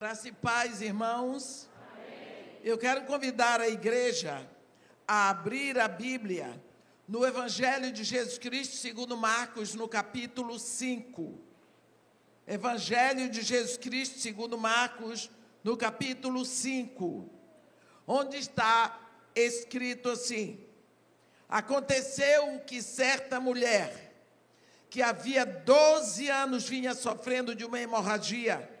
Graça e paz, irmãos. Eu quero convidar a igreja a abrir a Bíblia no Evangelho de Jesus Cristo, segundo Marcos, no capítulo 5. Evangelho de Jesus Cristo, segundo Marcos, no capítulo 5, onde está escrito assim: Aconteceu que certa mulher, que havia 12 anos vinha sofrendo de uma hemorragia,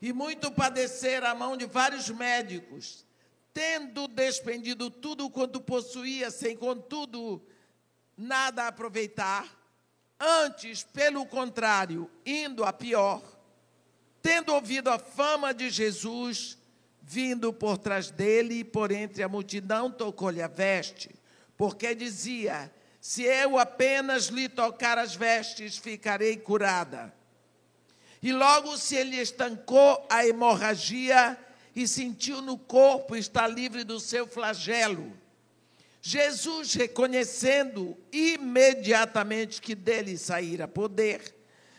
e muito padecer à mão de vários médicos, tendo despendido tudo quanto possuía, sem contudo nada aproveitar, antes, pelo contrário, indo a pior, tendo ouvido a fama de Jesus, vindo por trás dele, por entre a multidão, tocou-lhe a veste, porque dizia: Se eu apenas lhe tocar as vestes, ficarei curada. E logo se ele estancou a hemorragia e sentiu no corpo estar livre do seu flagelo. Jesus, reconhecendo imediatamente que dele saíra poder,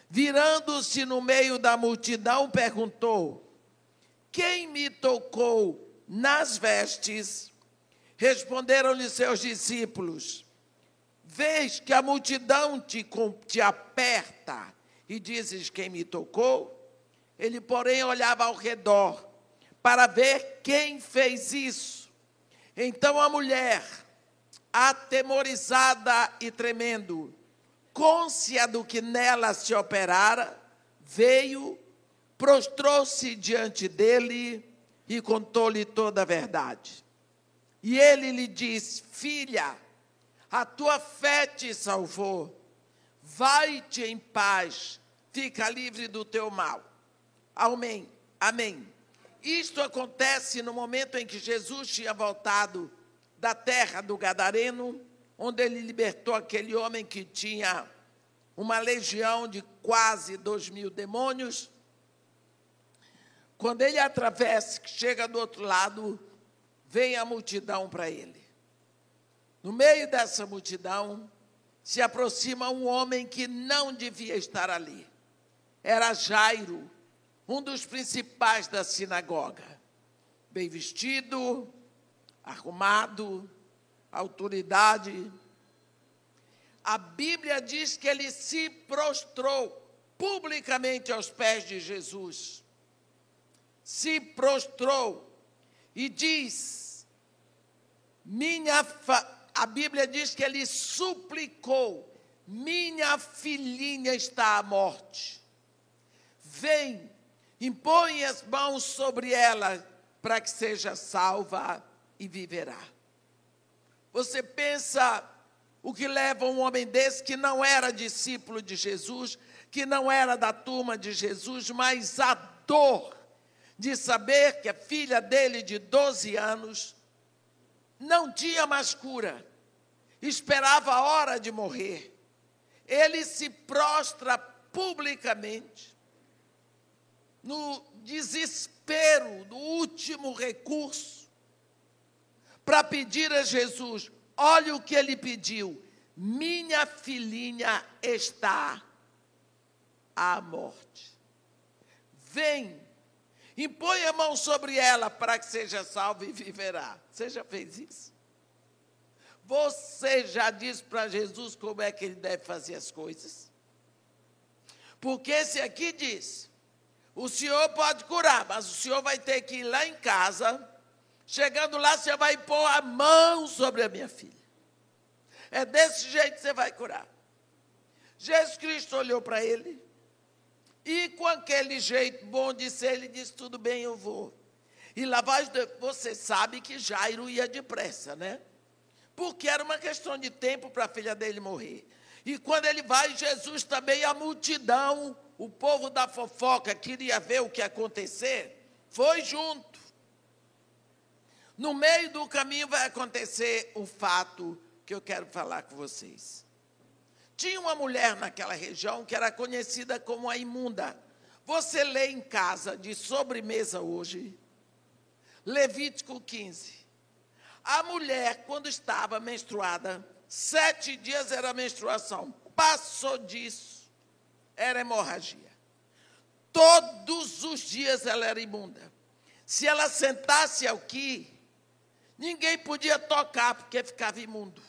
virando-se no meio da multidão, perguntou: Quem me tocou nas vestes? Responderam-lhe seus discípulos: Vês que a multidão te, te aperta e dizes quem me tocou? Ele, porém, olhava ao redor para ver quem fez isso. Então a mulher, atemorizada e tremendo, côncia do que nela se operara, veio, prostrou-se diante dele e contou-lhe toda a verdade. E ele lhe disse: Filha, a tua fé te salvou Vai-te em paz, fica livre do teu mal. Amém. Amém. Isto acontece no momento em que Jesus tinha voltado da terra do Gadareno, onde ele libertou aquele homem que tinha uma legião de quase dois mil demônios. Quando ele atravessa, chega do outro lado, vem a multidão para ele. No meio dessa multidão, se aproxima um homem que não devia estar ali. Era Jairo, um dos principais da sinagoga. Bem vestido, arrumado, autoridade. A Bíblia diz que ele se prostrou publicamente aos pés de Jesus. Se prostrou e diz: Minha fa a Bíblia diz que ele suplicou: Minha filhinha está à morte. Vem, impõe as mãos sobre ela para que seja salva e viverá. Você pensa o que leva um homem desse que não era discípulo de Jesus, que não era da turma de Jesus, mas a dor de saber que a filha dele de 12 anos não tinha mais cura, esperava a hora de morrer. Ele se prostra publicamente, no desespero, no último recurso, para pedir a Jesus: olha o que ele pediu, minha filhinha está à morte. Vem Impõe a mão sobre ela para que seja salva e viverá. Você já fez isso? Você já disse para Jesus como é que ele deve fazer as coisas? Porque esse aqui diz: o senhor pode curar, mas o senhor vai ter que ir lá em casa. Chegando lá, você vai pôr a mão sobre a minha filha. É desse jeito que você vai curar. Jesus Cristo olhou para ele e com aquele jeito bom de ser, ele disse: Tudo bem, eu vou. E lá vai, você sabe que Jairo ia depressa, né? Porque era uma questão de tempo para a filha dele morrer. E quando ele vai, Jesus também, a multidão, o povo da fofoca queria ver o que ia acontecer, foi junto. No meio do caminho vai acontecer o fato que eu quero falar com vocês. Tinha uma mulher naquela região que era conhecida como a imunda. Você lê em casa de sobremesa hoje, Levítico 15. A mulher, quando estava menstruada, sete dias era menstruação, passou disso, era hemorragia. Todos os dias ela era imunda. Se ela sentasse aqui, ninguém podia tocar, porque ficava imundo.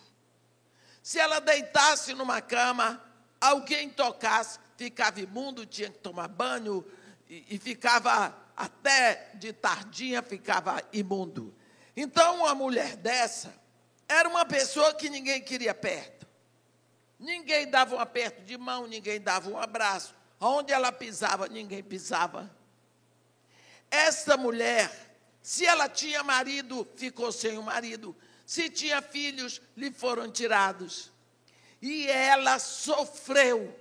Se ela deitasse numa cama, alguém tocasse, ficava imundo, tinha que tomar banho e, e ficava até de tardinha ficava imundo. Então, uma mulher dessa era uma pessoa que ninguém queria perto. Ninguém dava um aperto de mão, ninguém dava um abraço. Onde ela pisava, ninguém pisava. Esta mulher, se ela tinha marido, ficou sem o marido. Se tinha filhos, lhe foram tirados. E ela sofreu.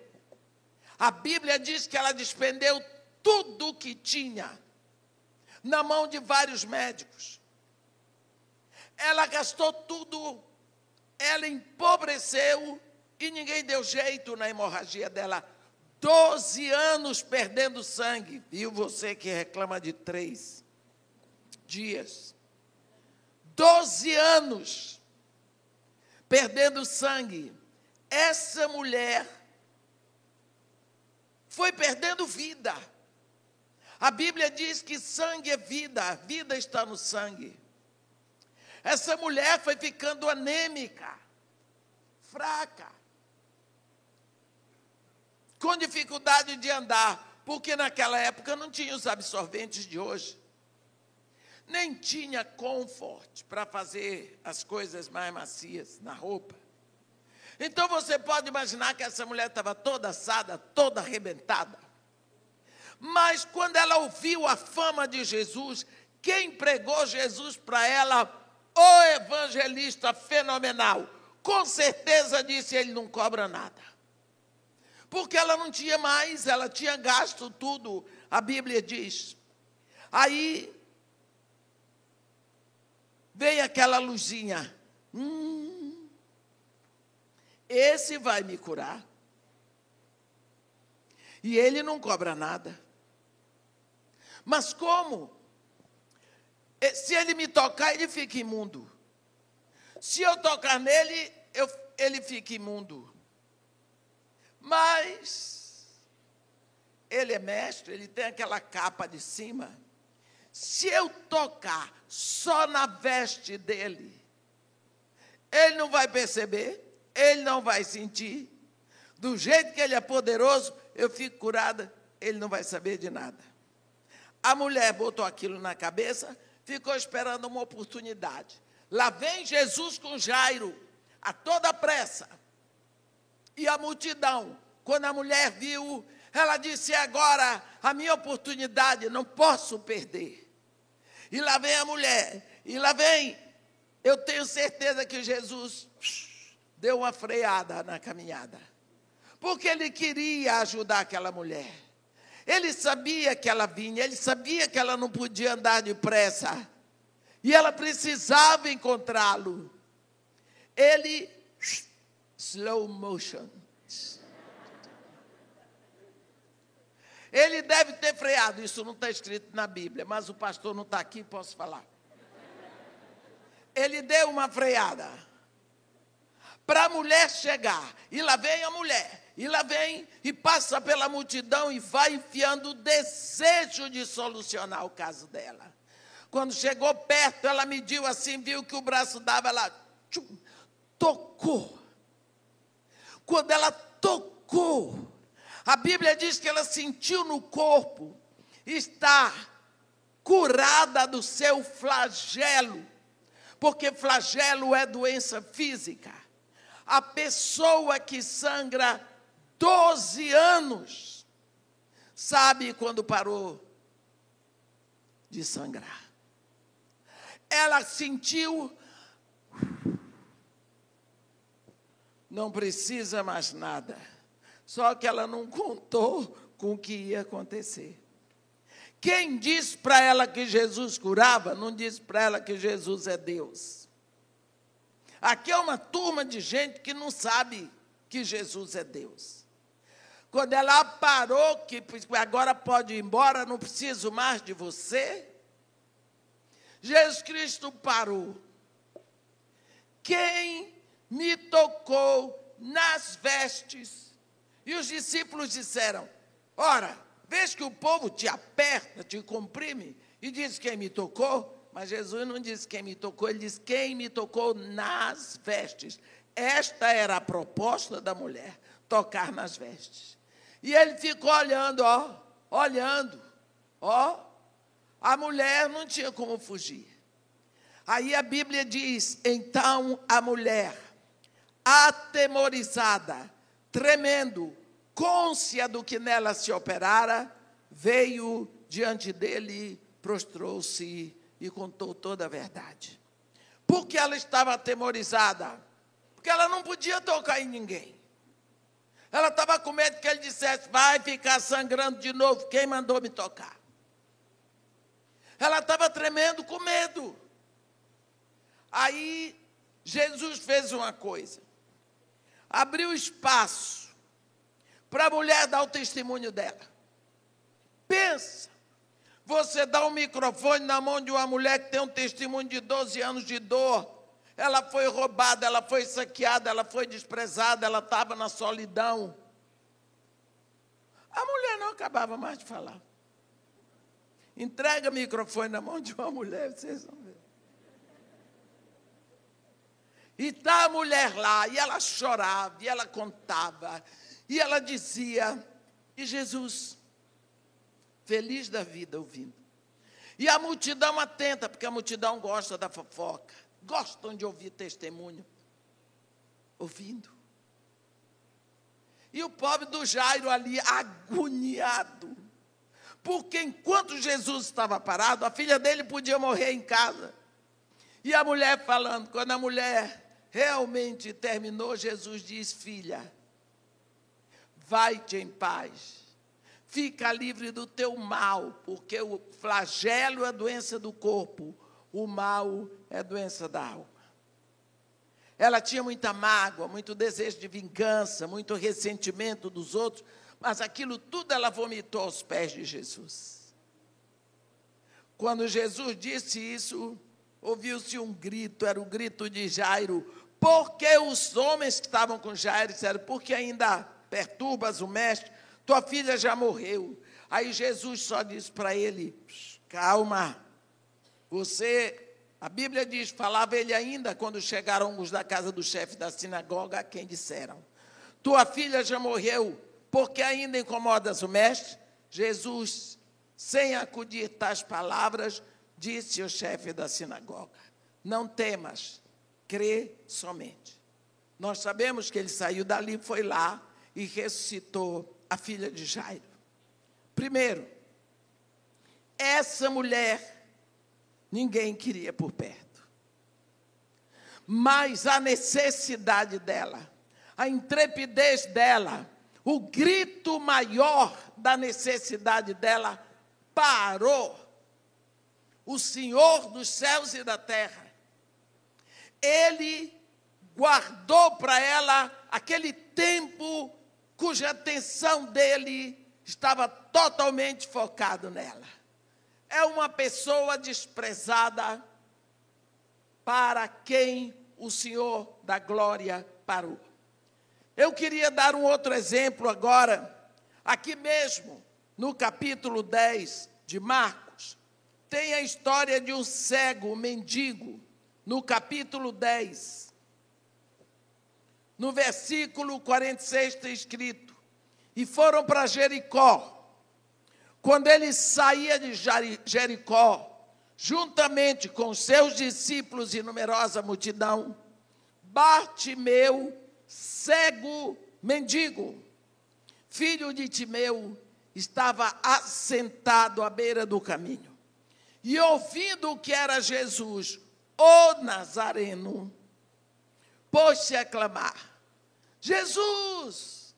A Bíblia diz que ela despendeu tudo o que tinha na mão de vários médicos. Ela gastou tudo, ela empobreceu e ninguém deu jeito na hemorragia dela. Doze anos perdendo sangue. Viu você que reclama de três dias. Doze anos perdendo sangue. Essa mulher foi perdendo vida. A Bíblia diz que sangue é vida, a vida está no sangue. Essa mulher foi ficando anêmica, fraca, com dificuldade de andar, porque naquela época não tinha os absorventes de hoje. Nem tinha comfort para fazer as coisas mais macias na roupa. Então você pode imaginar que essa mulher estava toda assada, toda arrebentada. Mas quando ela ouviu a fama de Jesus, quem pregou Jesus para ela, o evangelista fenomenal, com certeza disse: ele não cobra nada. Porque ela não tinha mais, ela tinha gasto tudo, a Bíblia diz. Aí veio aquela luzinha. Hum, esse vai me curar. E ele não cobra nada. Mas como? Se ele me tocar, ele fica imundo. Se eu tocar nele, eu, ele fica imundo. Mas ele é mestre, ele tem aquela capa de cima. Se eu tocar só na veste dele, ele não vai perceber, ele não vai sentir. Do jeito que ele é poderoso, eu fico curada, ele não vai saber de nada. A mulher botou aquilo na cabeça, ficou esperando uma oportunidade. Lá vem Jesus com Jairo, a toda pressa. E a multidão, quando a mulher viu, ela disse: agora a minha oportunidade, não posso perder. E lá vem a mulher, e lá vem, eu tenho certeza que Jesus deu uma freada na caminhada, porque ele queria ajudar aquela mulher. Ele sabia que ela vinha, ele sabia que ela não podia andar depressa. E ela precisava encontrá-lo. Ele, slow motion. Ele deve ter freado, isso não está escrito na Bíblia, mas o pastor não está aqui, posso falar. Ele deu uma freada para a mulher chegar, e lá vem a mulher. E lá vem e passa pela multidão e vai enfiando o desejo de solucionar o caso dela. Quando chegou perto, ela mediu assim, viu que o braço dava, ela tchum, tocou. Quando ela tocou, a Bíblia diz que ela sentiu no corpo estar curada do seu flagelo, porque flagelo é doença física. A pessoa que sangra 12 anos. Sabe quando parou de sangrar? Ela sentiu. Não precisa mais nada. Só que ela não contou com o que ia acontecer. Quem disse para ela que Jesus curava, não disse para ela que Jesus é Deus. Aqui é uma turma de gente que não sabe que Jesus é Deus. Quando ela parou, que agora pode ir embora, não preciso mais de você. Jesus Cristo parou. Quem me tocou nas vestes? E os discípulos disseram: Ora, Vês que o povo te aperta, te comprime e diz quem me tocou, mas Jesus não disse quem me tocou, ele disse quem me tocou nas vestes. Esta era a proposta da mulher, tocar nas vestes. E ele ficou olhando, ó, olhando, ó. A mulher não tinha como fugir. Aí a Bíblia diz: então a mulher, atemorizada, tremendo, côncia do que nela se operara, veio diante dele, prostrou-se e contou toda a verdade. Por que ela estava atemorizada? Porque ela não podia tocar em ninguém. Ela estava com medo que ele dissesse: vai ficar sangrando de novo. Quem mandou me tocar? Ela estava tremendo com medo. Aí Jesus fez uma coisa: abriu espaço para a mulher dar o testemunho dela. Pensa, você dá um microfone na mão de uma mulher que tem um testemunho de 12 anos de dor. Ela foi roubada, ela foi saqueada, ela foi desprezada, ela estava na solidão. A mulher não acabava mais de falar. Entrega o microfone na mão de uma mulher, vocês vão ver. E está a mulher lá, e ela chorava, e ela contava, e ela dizia, e Jesus, feliz da vida ouvindo. E a multidão atenta, porque a multidão gosta da fofoca, gostam de ouvir testemunho. Ouvindo. E o pobre do Jairo ali, agoniado. Porque enquanto Jesus estava parado, a filha dele podia morrer em casa. E a mulher falando, quando a mulher realmente terminou, Jesus diz: Filha, vai-te em paz. Fica livre do teu mal, porque o flagelo é doença do corpo, o mal é doença da alma. Ela tinha muita mágoa, muito desejo de vingança, muito ressentimento dos outros, mas aquilo tudo ela vomitou aos pés de Jesus. Quando Jesus disse isso, ouviu-se um grito, era o grito de Jairo, porque os homens que estavam com Jairo disseram, porque ainda perturbas o mestre, tua filha já morreu. Aí Jesus só disse para ele: calma, você, a Bíblia diz, falava ele ainda quando chegaram os da casa do chefe da sinagoga, a quem disseram: tua filha já morreu, porque ainda incomodas o mestre? Jesus, sem acudir tais palavras, disse ao chefe da sinagoga: Não temas, crê somente. Nós sabemos que ele saiu dali, foi lá, e ressuscitou a filha de Jairo. Primeiro, essa mulher ninguém queria por perto. Mas a necessidade dela, a intrepidez dela, o grito maior da necessidade dela parou. O Senhor dos céus e da terra, Ele guardou para ela aquele tempo cuja atenção dele estava totalmente focado nela. É uma pessoa desprezada para quem o Senhor da glória parou. Eu queria dar um outro exemplo agora, aqui mesmo, no capítulo 10 de Marcos, tem a história de um cego, um mendigo, no capítulo 10. No versículo 46 está escrito: E foram para Jericó. Quando ele saía de Jericó, juntamente com seus discípulos e numerosa multidão, Bartimeu, cego mendigo, filho de Timeu, estava assentado à beira do caminho. E ouvindo que era Jesus, o Nazareno, pôs-se a clamar: Jesus,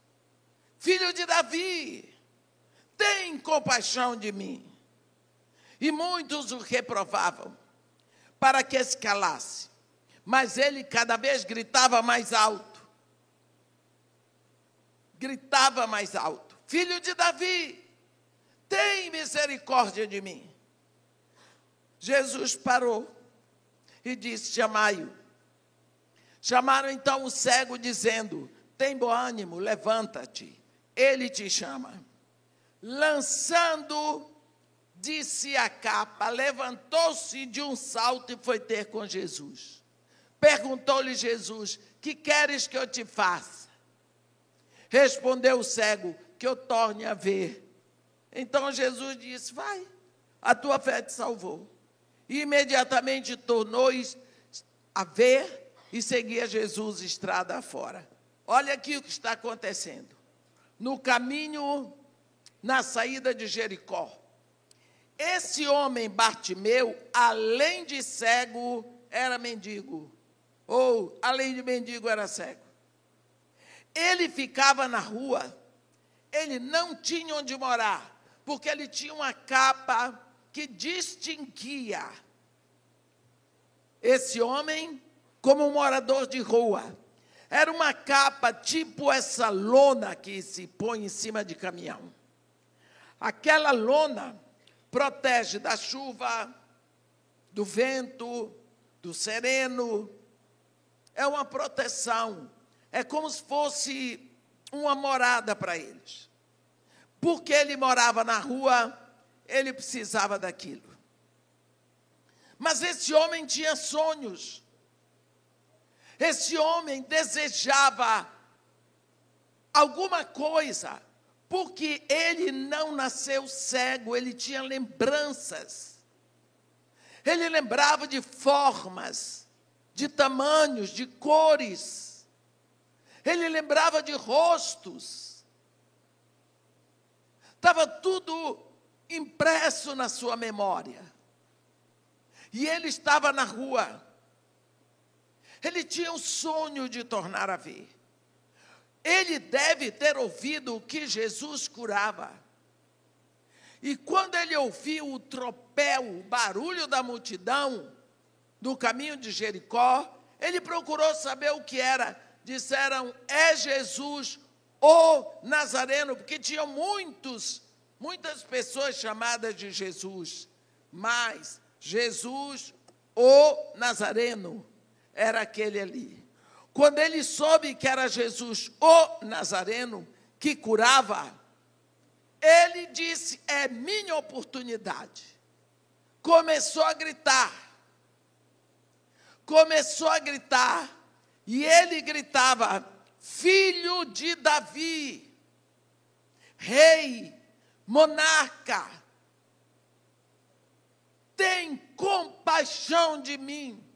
filho de Davi, tem compaixão de mim. E muitos o reprovavam para que se calasse, mas ele cada vez gritava mais alto. Gritava mais alto: Filho de Davi, tem misericórdia de mim. Jesus parou e disse: Chamai-o. Chamaram então o cego, dizendo: Tem bom ânimo, levanta-te, ele te chama. Lançando de si a capa, levantou-se de um salto e foi ter com Jesus. Perguntou-lhe Jesus: Que queres que eu te faça? Respondeu o cego: Que eu torne a ver. Então Jesus disse: Vai, a tua fé te salvou. E imediatamente tornou a ver e seguia Jesus estrada fora. Olha aqui o que está acontecendo. No caminho, na saída de Jericó, esse homem Bartimeu, além de cego, era mendigo. Ou, além de mendigo, era cego. Ele ficava na rua, ele não tinha onde morar, porque ele tinha uma capa que distinguia esse homem como um morador de rua. Era uma capa tipo essa lona que se põe em cima de caminhão. Aquela lona protege da chuva, do vento, do sereno. É uma proteção. É como se fosse uma morada para eles. Porque ele morava na rua, ele precisava daquilo. Mas esse homem tinha sonhos. Esse homem desejava alguma coisa, porque ele não nasceu cego, ele tinha lembranças. Ele lembrava de formas, de tamanhos, de cores. Ele lembrava de rostos. Estava tudo impresso na sua memória. E ele estava na rua. Ele tinha o sonho de tornar a ver. Ele deve ter ouvido o que Jesus curava. E quando ele ouviu o tropel, o barulho da multidão do caminho de Jericó, ele procurou saber o que era. Disseram: "É Jesus, o Nazareno", porque tinham muitos, muitas pessoas chamadas de Jesus. Mas Jesus, o Nazareno, era aquele ali. Quando ele soube que era Jesus, o Nazareno, que curava, ele disse: É minha oportunidade. Começou a gritar. Começou a gritar. E ele gritava: Filho de Davi, Rei, monarca, tem compaixão de mim.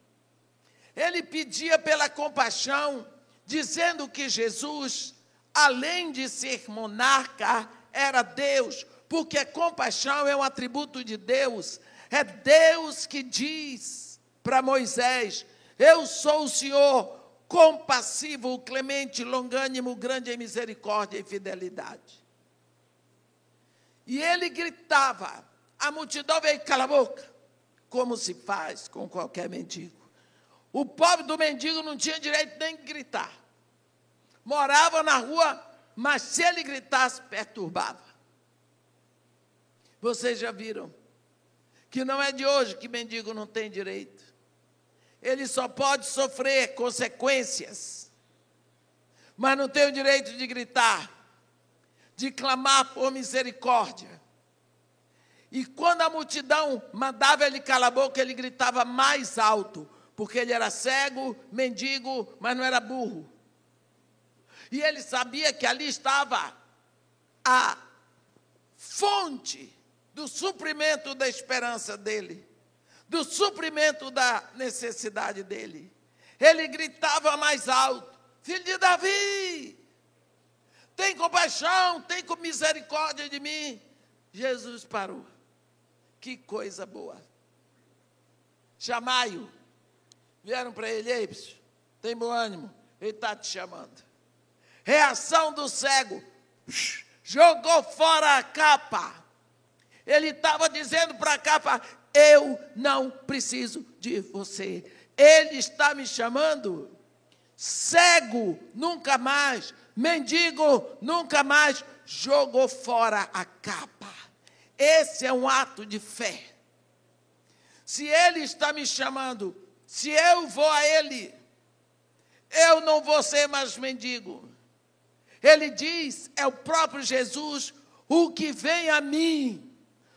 Ele pedia pela compaixão, dizendo que Jesus, além de ser monarca, era Deus, porque compaixão é um atributo de Deus. É Deus que diz para Moisés: Eu sou o Senhor compassivo, clemente, longânimo, grande em misericórdia e fidelidade. E ele gritava, a multidão veio, cala a boca como se faz com qualquer mendigo. O pobre do mendigo não tinha direito nem de gritar. Morava na rua, mas se ele gritasse, perturbava. Vocês já viram que não é de hoje que mendigo não tem direito. Ele só pode sofrer consequências, mas não tem o direito de gritar, de clamar por misericórdia. E quando a multidão mandava ele calar a boca, ele gritava mais alto, porque ele era cego, mendigo, mas não era burro. E ele sabia que ali estava a fonte do suprimento da esperança dele, do suprimento da necessidade dele. Ele gritava mais alto: Filho de Davi, tem compaixão, tem misericórdia de mim. Jesus parou. Que coisa boa. Chamai-o. Vieram para ele, ei, tem bom ânimo, ele está te chamando. Reação do cego. Jogou fora a capa. Ele estava dizendo para a capa: Eu não preciso de você. Ele está me chamando. Cego, nunca mais. Mendigo, nunca mais. Jogou fora a capa. Esse é um ato de fé. Se Ele está me chamando, se eu vou a Ele, eu não vou ser mais mendigo. Ele diz, é o próprio Jesus, o que vem a mim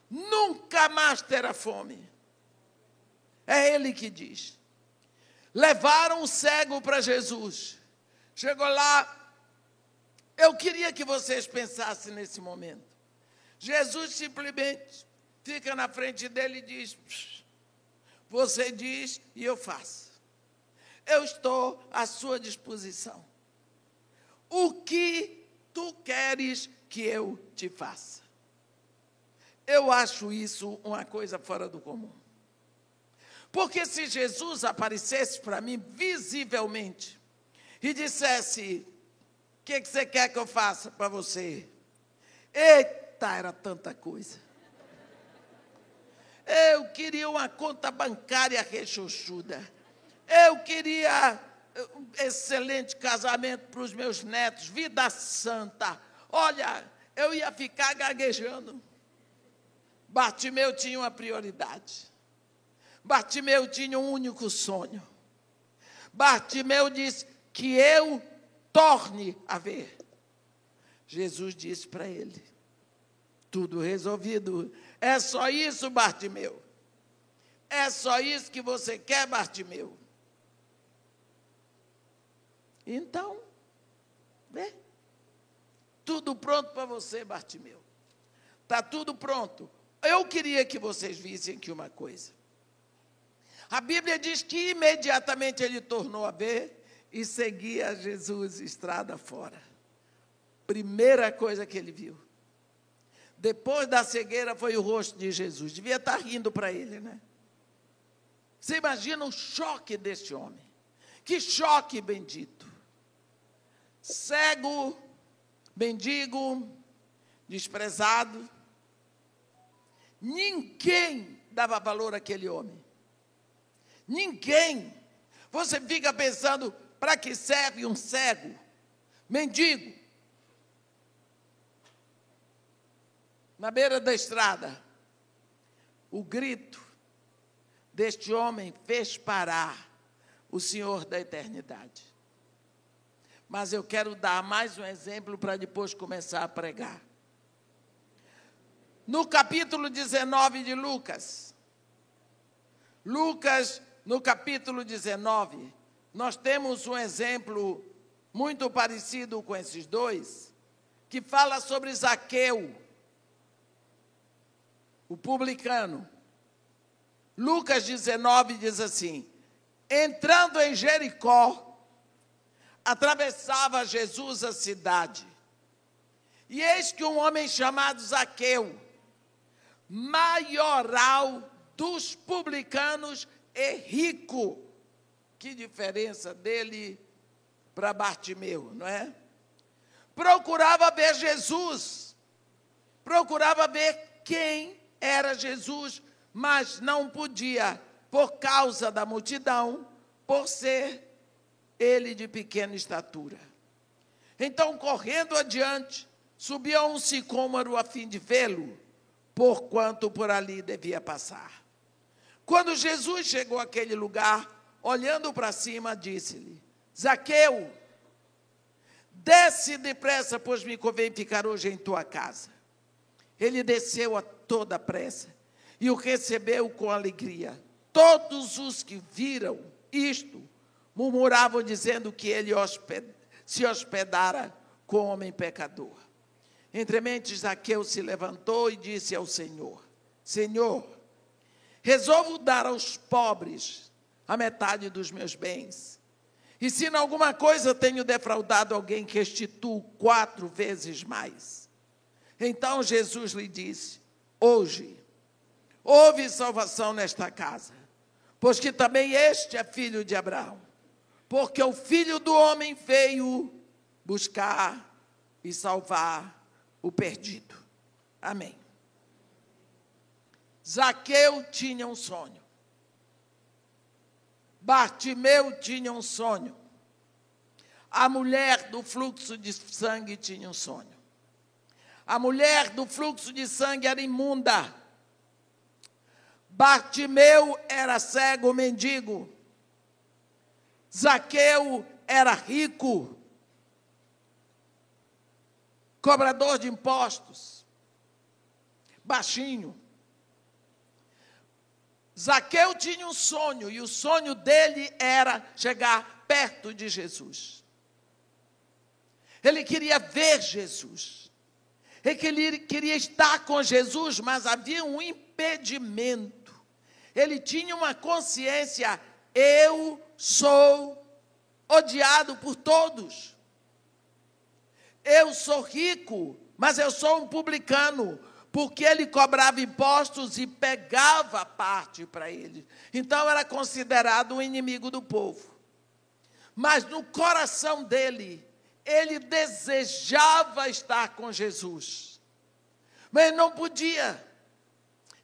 nunca mais terá fome. É ele que diz. Levaram o cego para Jesus. Chegou lá. Eu queria que vocês pensassem nesse momento. Jesus simplesmente fica na frente dele e diz: Você diz e eu faço. Eu estou à sua disposição. O que tu queres que eu te faça? Eu acho isso uma coisa fora do comum. Porque se Jesus aparecesse para mim visivelmente e dissesse: O que, que você quer que eu faça para você? Eita, era tanta coisa. Eu queria uma conta bancária rechuchuda. Eu queria um excelente casamento para os meus netos, vida santa. Olha, eu ia ficar gaguejando. Bartimeu tinha uma prioridade. Bartimeu tinha um único sonho. Bartimeu disse que eu torne a ver. Jesus disse para ele: tudo resolvido. É só isso, Bartimeu. É só isso que você quer, Bartimeu. Então, vê. Tudo pronto para você, Bartimeu. Está tudo pronto. Eu queria que vocês vissem aqui uma coisa. A Bíblia diz que imediatamente ele tornou a ver e seguia Jesus estrada fora. Primeira coisa que ele viu. Depois da cegueira foi o rosto de Jesus. Devia estar rindo para ele, né? Você imagina o choque desse homem. Que choque bendito cego, mendigo, desprezado. Ninguém dava valor àquele homem. Ninguém. Você fica pensando, para que serve um cego, mendigo? Na beira da estrada, o grito deste homem fez parar o Senhor da eternidade. Mas eu quero dar mais um exemplo para depois começar a pregar. No capítulo 19 de Lucas, Lucas, no capítulo 19, nós temos um exemplo muito parecido com esses dois, que fala sobre Zaqueu, o publicano. Lucas 19 diz assim: entrando em Jericó, atravessava Jesus a cidade. E eis que um homem chamado Zaqueu, maioral dos publicanos e rico, que diferença dele para Bartimeu, não é? Procurava ver Jesus, procurava ver quem era Jesus, mas não podia, por causa da multidão, por ser ele de pequena estatura. Então, correndo adiante, subiu a um sicômoro a fim de vê-lo, porquanto por ali devia passar. Quando Jesus chegou àquele lugar, olhando para cima, disse-lhe: Zaqueu, desce depressa, pois me convém ficar hoje em tua casa. Ele desceu a toda pressa e o recebeu com alegria. Todos os que viram isto murmuravam dizendo que ele hosped se hospedara com homem pecador. Entremente, Zaqueu se levantou e disse ao Senhor: Senhor, resolvo dar aos pobres a metade dos meus bens. E se em alguma coisa tenho defraudado alguém, restituo quatro vezes mais. Então Jesus lhe disse: Hoje houve salvação nesta casa, pois que também este é filho de Abraão porque o filho do homem veio buscar e salvar o perdido. Amém. Zaqueu tinha um sonho. Bartimeu tinha um sonho. A mulher do fluxo de sangue tinha um sonho. A mulher do fluxo de sangue era imunda. Bartimeu era cego mendigo. Zaqueu era rico, cobrador de impostos, baixinho. Zaqueu tinha um sonho, e o sonho dele era chegar perto de Jesus. Ele queria ver Jesus. Ele queria estar com Jesus, mas havia um impedimento. Ele tinha uma consciência: eu sou odiado por todos. Eu sou rico, mas eu sou um publicano porque ele cobrava impostos e pegava parte para ele. Então era considerado um inimigo do povo. Mas no coração dele, ele desejava estar com Jesus. Mas ele não podia.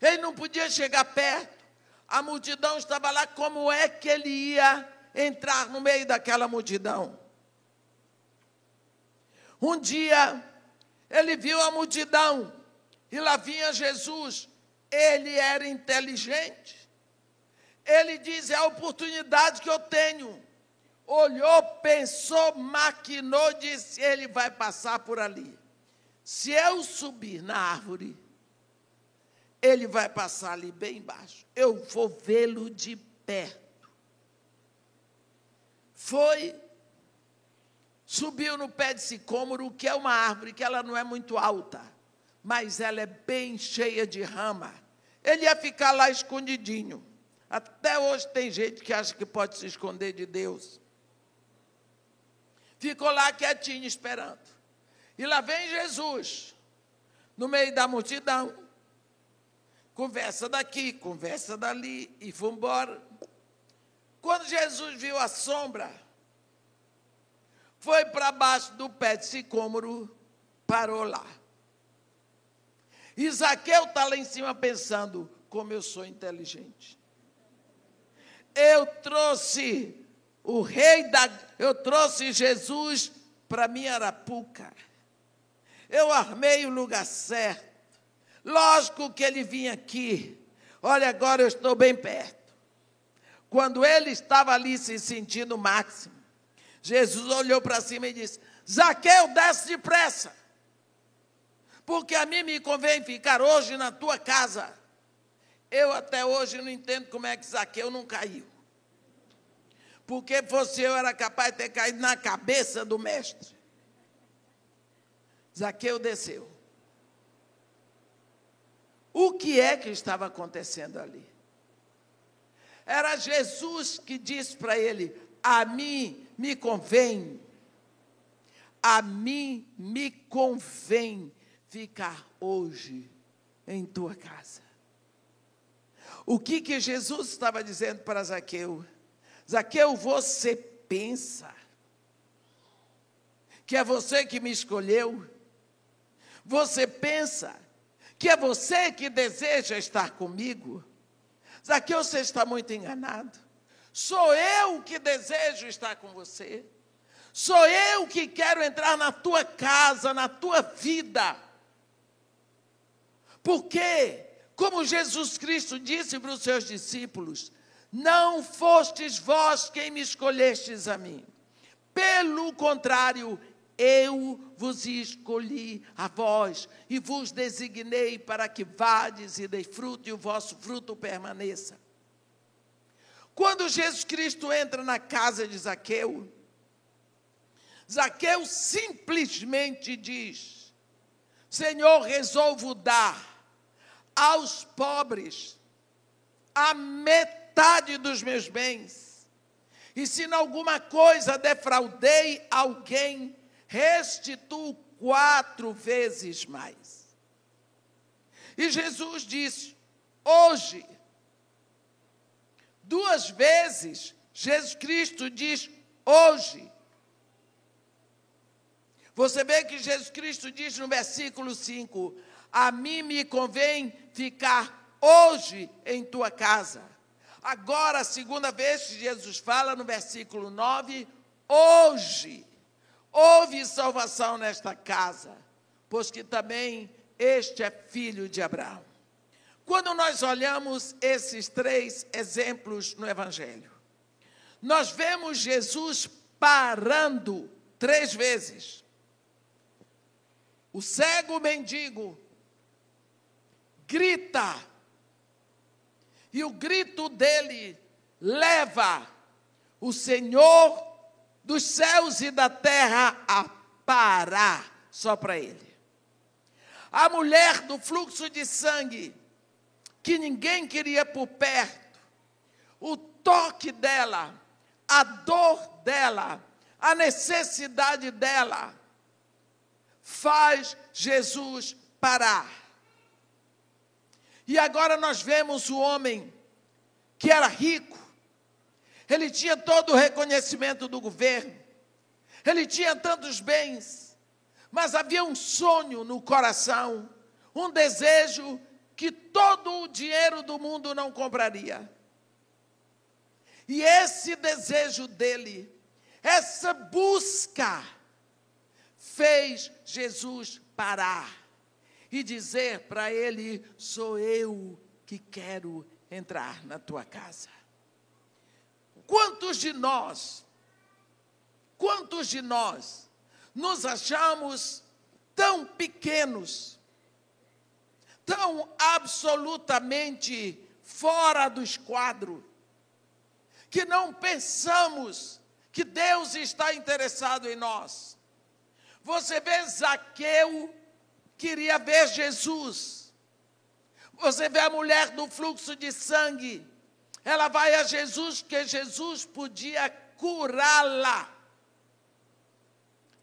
Ele não podia chegar perto. A multidão estava lá, como é que ele ia entrar no meio daquela multidão? Um dia, ele viu a multidão e lá vinha Jesus. Ele era inteligente. Ele diz: é a oportunidade que eu tenho. Olhou, pensou, maquinou, disse: ele vai passar por ali. Se eu subir na árvore, ele vai passar ali bem embaixo. Eu vou vê-lo de perto. Foi, subiu no pé de sicômoro, que é uma árvore que ela não é muito alta mas ela é bem cheia de rama. Ele ia ficar lá escondidinho. Até hoje tem gente que acha que pode se esconder de Deus. Ficou lá quietinho esperando. E lá vem Jesus, no meio da multidão. Conversa daqui, conversa dali, e foi embora. Quando Jesus viu a sombra, foi para baixo do pé de sicômoro, parou lá. Isaqueu está lá em cima pensando: como eu sou inteligente. Eu trouxe o rei da. Eu trouxe Jesus para minha arapuca. Eu armei o lugar certo. Lógico que ele vinha aqui. Olha, agora eu estou bem perto. Quando ele estava ali se sentindo máximo, Jesus olhou para cima e disse: Zaqueu, desce depressa porque a mim me convém ficar hoje na tua casa. Eu até hoje não entendo como é que Zaqueu não caiu. Porque eu, era capaz de ter caído na cabeça do mestre. Zaqueu desceu. O que é que estava acontecendo ali? Era Jesus que disse para ele: A mim me convém, a mim me convém ficar hoje em tua casa. O que que Jesus estava dizendo para Zaqueu? Zaqueu, você pensa que é você que me escolheu? Você pensa que é você que deseja estar comigo? Zaqueu, você está muito enganado. Sou eu que desejo estar com você. Sou eu que quero entrar na tua casa, na tua vida. Porque, como Jesus Cristo disse para os seus discípulos, não fostes vós quem me escolhestes a mim. Pelo contrário, eu vos escolhi a vós e vos designei para que vades e dei fruto e o vosso fruto permaneça. Quando Jesus Cristo entra na casa de Zaqueu, Zaqueu simplesmente diz: Senhor, resolvo dar aos pobres a metade dos meus bens. E se em alguma coisa defraudei alguém, restituo quatro vezes mais. E Jesus disse: hoje, duas vezes, Jesus Cristo diz hoje. Você vê que Jesus Cristo diz no versículo 5: a mim me convém ficar hoje em tua casa. Agora, a segunda vez que Jesus fala no versículo 9, hoje houve salvação nesta casa, pois que também este é filho de Abraão. Quando nós olhamos esses três exemplos no Evangelho, nós vemos Jesus parando três vezes. O cego mendigo grita. E o grito dele leva o Senhor dos céus e da terra a parar só para ele. A mulher do fluxo de sangue, que ninguém queria por perto, o toque dela, a dor dela, a necessidade dela, faz Jesus parar. E agora nós vemos o homem que era rico, ele tinha todo o reconhecimento do governo, ele tinha tantos bens, mas havia um sonho no coração, um desejo que todo o dinheiro do mundo não compraria. E esse desejo dele, essa busca, fez Jesus parar e dizer para ele: Sou eu que quero entrar na tua casa. Quantos de nós, quantos de nós nos achamos tão pequenos, tão absolutamente fora do esquadro, que não pensamos que Deus está interessado em nós. Você vê Zaqueu queria ver Jesus. Você vê a mulher do fluxo de sangue. Ela vai a Jesus porque Jesus podia curá-la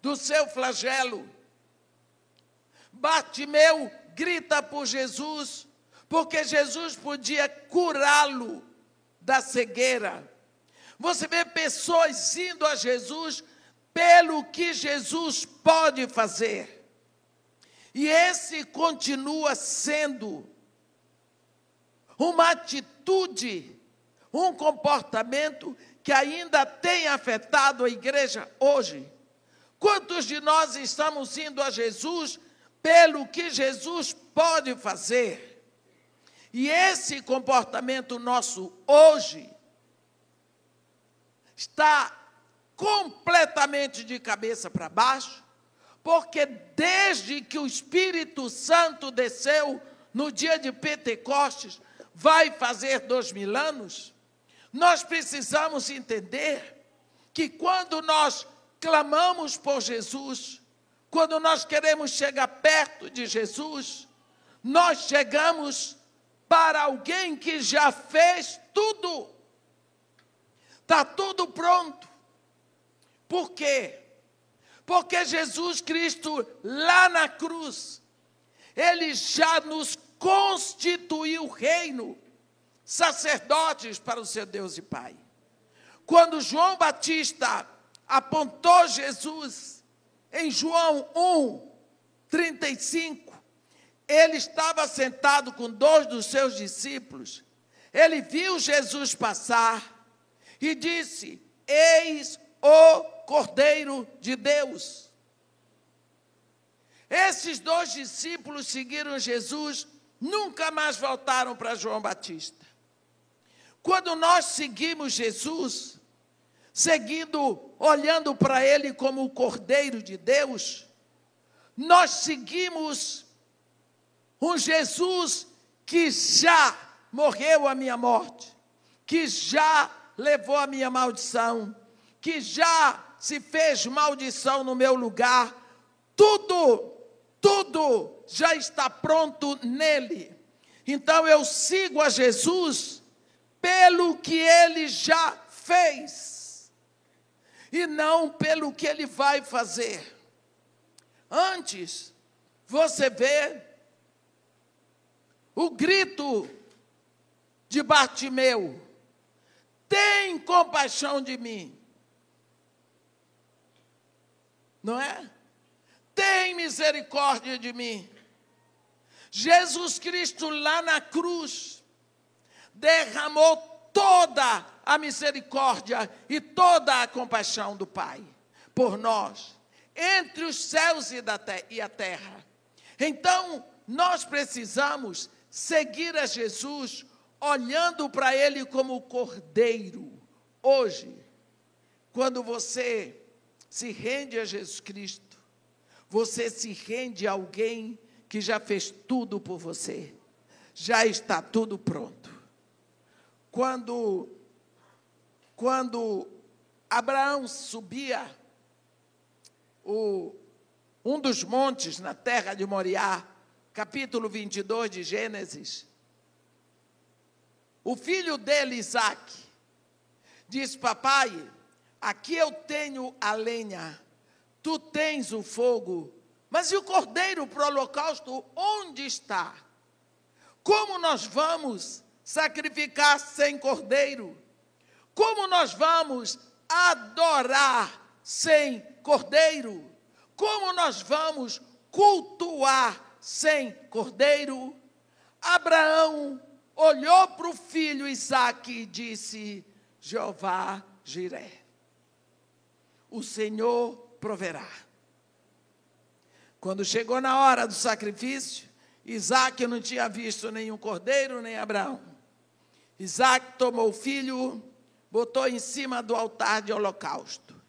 do seu flagelo. Bartimeu grita por Jesus porque Jesus podia curá-lo da cegueira. Você vê pessoas indo a Jesus pelo que Jesus pode fazer. E esse continua sendo uma atitude, um comportamento que ainda tem afetado a igreja hoje. Quantos de nós estamos indo a Jesus pelo que Jesus pode fazer? E esse comportamento nosso hoje está completamente de cabeça para baixo, porque desde que o Espírito Santo desceu no dia de Pentecostes, vai fazer dois mil anos, nós precisamos entender que quando nós clamamos por Jesus, quando nós queremos chegar perto de Jesus, nós chegamos para alguém que já fez tudo. Está tudo pronto. Por quê? Porque Jesus Cristo, lá na cruz, ele já nos constituiu reino, sacerdotes para o seu Deus e Pai. Quando João Batista apontou Jesus em João 1, 35, ele estava sentado com dois dos seus discípulos, ele viu Jesus passar e disse: Eis o Cordeiro de Deus. Esses dois discípulos seguiram Jesus, nunca mais voltaram para João Batista. Quando nós seguimos Jesus, seguindo, olhando para Ele como o Cordeiro de Deus, nós seguimos um Jesus que já morreu a minha morte, que já levou a minha maldição, que já se fez maldição no meu lugar, tudo, tudo já está pronto nele. Então eu sigo a Jesus pelo que ele já fez e não pelo que ele vai fazer. Antes, você vê o grito de Bartimeu: tem compaixão de mim. Não é? Tem misericórdia de mim. Jesus Cristo lá na cruz derramou toda a misericórdia e toda a compaixão do Pai por nós, entre os céus e, a terra. Então, nós precisamos seguir a Jesus olhando para Ele como Cordeiro. Hoje, quando você se rende a Jesus Cristo, você se rende a alguém que já fez tudo por você. já está tudo pronto. Quando, quando Abraão subia o, um dos montes na terra de Moriá, capítulo 22 de Gênesis, o filho dele, Isaac, diz: Papai, aqui eu tenho a lenha, tu tens o fogo, mas e o cordeiro para o holocausto, onde está? Como nós vamos sacrificar sem cordeiro? Como nós vamos adorar sem cordeiro? Como nós vamos cultuar sem cordeiro? Abraão olhou para o filho Isaac e disse: Jeová Jiré, o Senhor proverá. Quando chegou na hora do sacrifício, Isaac não tinha visto nenhum cordeiro, nem Abraão. Isaac tomou o filho, botou em cima do altar de holocausto.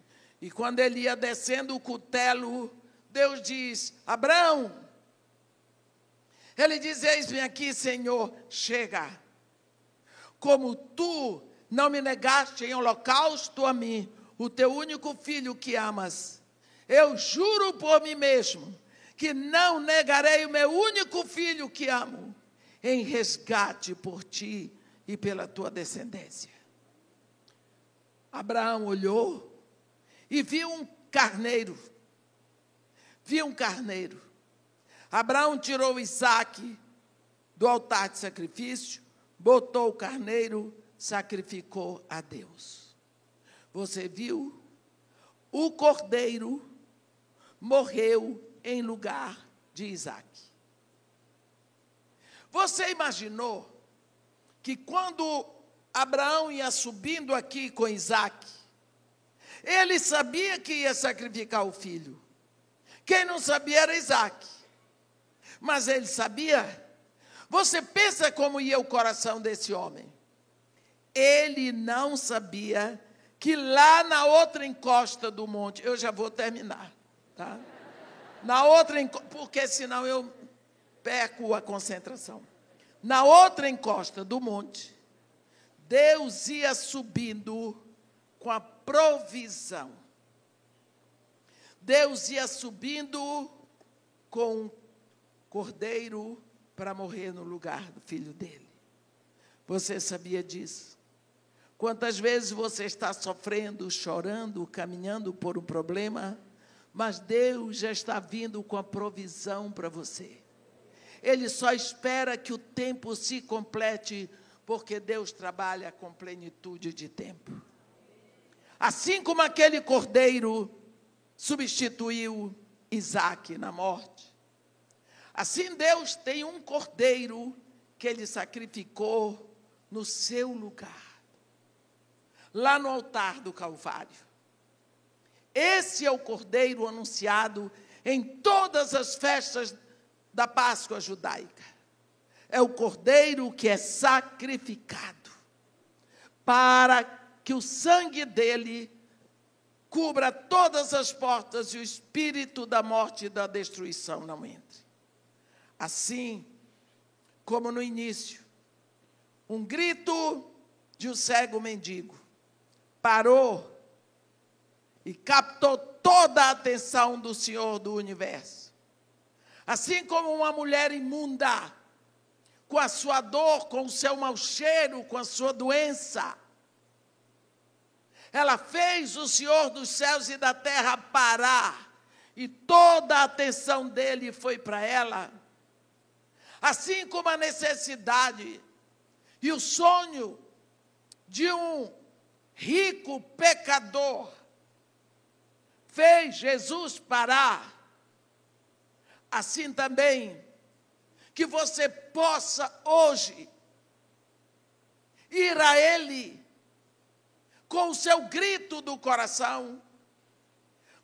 E quando ele ia descendo o cutelo, Deus diz: Abraão, ele diz: Eis-me aqui, Senhor, chega. Como tu não me negaste em holocausto a mim, o teu único filho que amas, eu juro por mim mesmo que não negarei o meu único filho que amo, em resgate por ti e pela tua descendência. Abraão olhou e viu um carneiro. Viu um carneiro. Abraão tirou Isaac do altar de sacrifício, botou o carneiro, sacrificou a Deus. Você viu? O cordeiro morreu em lugar de Isaac. Você imaginou que quando Abraão ia subindo aqui com Isaac, ele sabia que ia sacrificar o filho. Quem não sabia era Isaac. Mas ele sabia. Você pensa como ia o coração desse homem? Ele não sabia que lá na outra encosta do monte, eu já vou terminar, tá? Na outra, porque senão eu perco a concentração. Na outra encosta do monte, Deus ia subindo com a provisão. Deus ia subindo com um cordeiro para morrer no lugar do filho dele. Você sabia disso? Quantas vezes você está sofrendo, chorando, caminhando por um problema? mas Deus já está vindo com a provisão para você. Ele só espera que o tempo se complete, porque Deus trabalha com plenitude de tempo. Assim como aquele cordeiro substituiu Isaac na morte, assim Deus tem um cordeiro que ele sacrificou no seu lugar, lá no altar do Calvário. Esse é o cordeiro anunciado em todas as festas da Páscoa judaica. É o cordeiro que é sacrificado para que o sangue dele cubra todas as portas e o espírito da morte e da destruição não entre. Assim como no início, um grito de um cego mendigo parou e captou toda a atenção do Senhor do universo. Assim como uma mulher imunda, com a sua dor, com o seu mau cheiro, com a sua doença, ela fez o Senhor dos céus e da terra parar, e toda a atenção dele foi para ela. Assim como a necessidade e o sonho de um rico pecador fez Jesus parar, assim também, que você possa hoje ir a Ele com o seu grito do coração,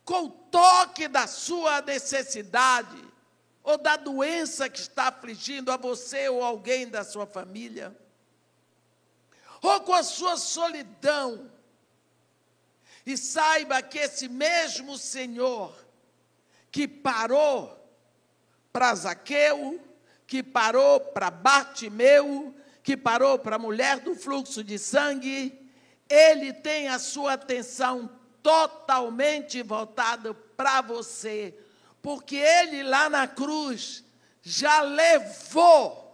com o toque da sua necessidade ou da doença que está afligindo a você ou alguém da sua família, ou com a sua solidão. E saiba que esse mesmo Senhor que parou para Zaqueu, que parou para Bartimeu, que parou para a mulher do fluxo de sangue, ele tem a sua atenção totalmente voltada para você, porque ele lá na cruz já levou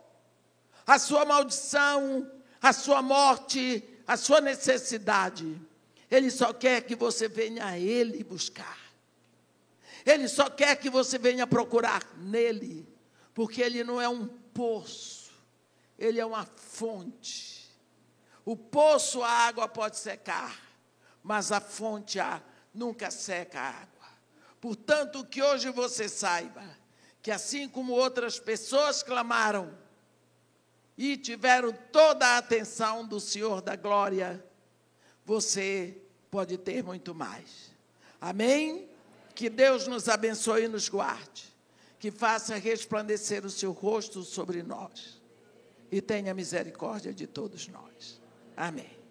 a sua maldição, a sua morte, a sua necessidade. Ele só quer que você venha a ele buscar. Ele só quer que você venha procurar nele, porque ele não é um poço ele é uma fonte. O poço, a água pode secar, mas a fonte a, nunca seca a água. Portanto, que hoje você saiba que assim como outras pessoas clamaram e tiveram toda a atenção do Senhor da glória, você pode ter muito mais. Amém? Que Deus nos abençoe e nos guarde. Que faça resplandecer o seu rosto sobre nós e tenha misericórdia de todos nós. Amém.